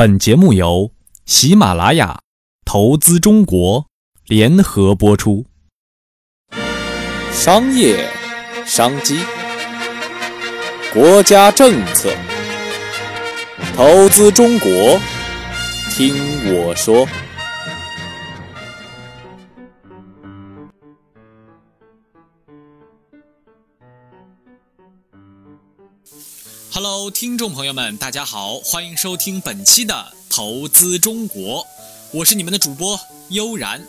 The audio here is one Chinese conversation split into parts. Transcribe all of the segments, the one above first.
本节目由喜马拉雅投资中国联合播出。商业商机，国家政策，投资中国，听我说。听众朋友们，大家好，欢迎收听本期的《投资中国》，我是你们的主播悠然。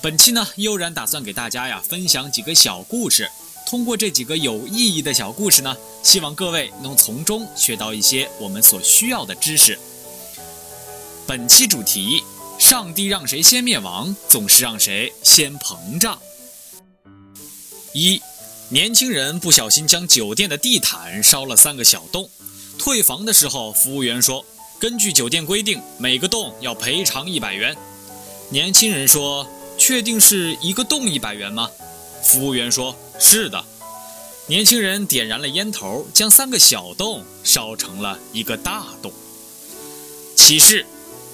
本期呢，悠然打算给大家呀分享几个小故事，通过这几个有意义的小故事呢，希望各位能从中学到一些我们所需要的知识。本期主题：上帝让谁先灭亡，总是让谁先膨胀。一。年轻人不小心将酒店的地毯烧了三个小洞，退房的时候，服务员说：“根据酒店规定，每个洞要赔偿一百元。”年轻人说：“确定是一个洞一百元吗？”服务员说：“是的。”年轻人点燃了烟头，将三个小洞烧成了一个大洞。启示：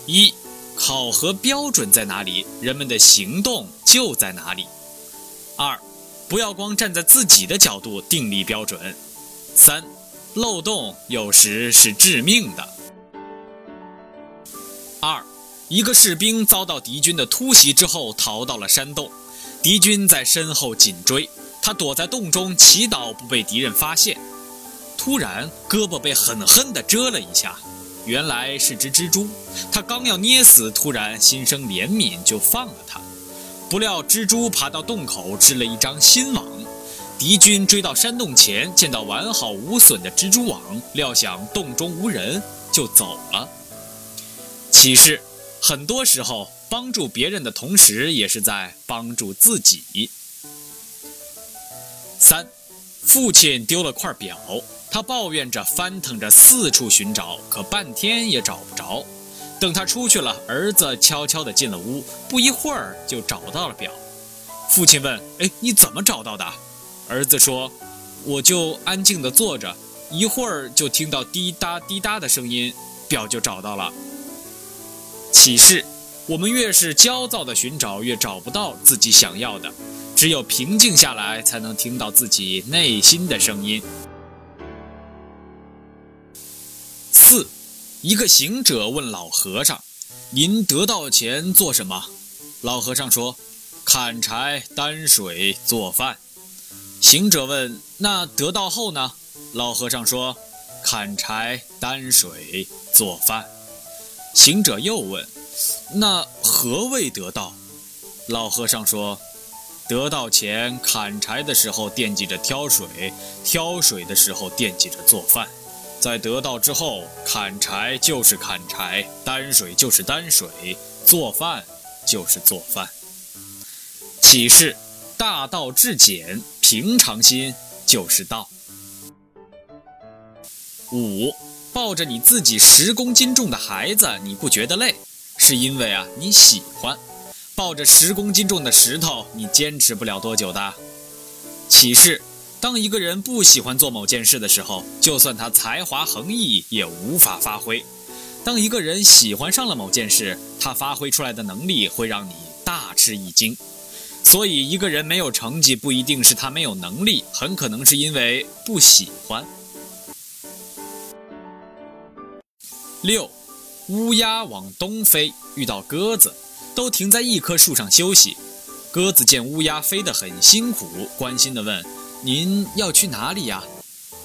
一、考核标准在哪里，人们的行动就在哪里。二。不要光站在自己的角度定立标准。三，漏洞有时是致命的。二，一个士兵遭到敌军的突袭之后逃到了山洞，敌军在身后紧追，他躲在洞中祈祷不被敌人发现。突然，胳膊被狠狠地蛰了一下，原来是只蜘蛛。他刚要捏死，突然心生怜悯，就放了他。不料蜘蛛爬到洞口织了一张新网，敌军追到山洞前，见到完好无损的蜘蛛网，料想洞中无人，就走了。启示：很多时候帮助别人的同时，也是在帮助自己。三，父亲丢了块表，他抱怨着翻腾着四处寻找，可半天也找不着。等他出去了，儿子悄悄地进了屋，不一会儿就找到了表。父亲问：“哎，你怎么找到的？”儿子说：“我就安静地坐着，一会儿就听到滴答滴答的声音，表就找到了。”启示：我们越是焦躁地寻找，越找不到自己想要的。只有平静下来，才能听到自己内心的声音。四。一个行者问老和尚：“您得到钱做什么？”老和尚说：“砍柴、担水、做饭。”行者问：“那得到后呢？”老和尚说：“砍柴、担水、做饭。”行者又问：“那何谓得到？”老和尚说：“得到前，砍柴的时候惦记着挑水，挑水的时候惦记着做饭。”在得到之后，砍柴就是砍柴，担水就是担水，做饭就是做饭。启示：大道至简，平常心就是道。五，抱着你自己十公斤重的孩子，你不觉得累，是因为啊你喜欢；抱着十公斤重的石头，你坚持不了多久的。启示。当一个人不喜欢做某件事的时候，就算他才华横溢，也无法发挥；当一个人喜欢上了某件事，他发挥出来的能力会让你大吃一惊。所以，一个人没有成绩，不一定是他没有能力，很可能是因为不喜欢。六，乌鸦往东飞，遇到鸽子，都停在一棵树上休息。鸽子见乌鸦飞得很辛苦，关心地问。您要去哪里呀？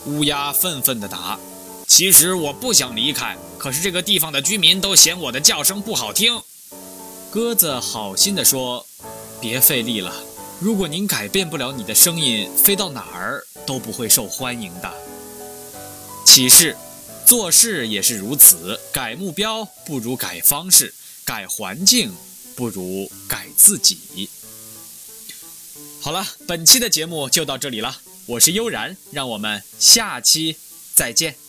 乌鸦愤愤地答：“其实我不想离开，可是这个地方的居民都嫌我的叫声不好听。”鸽子好心地说：“别费力了，如果您改变不了你的声音，飞到哪儿都不会受欢迎的。”启示：做事也是如此，改目标不如改方式，改环境不如改自己。好了，本期的节目就到这里了。我是悠然，让我们下期再见。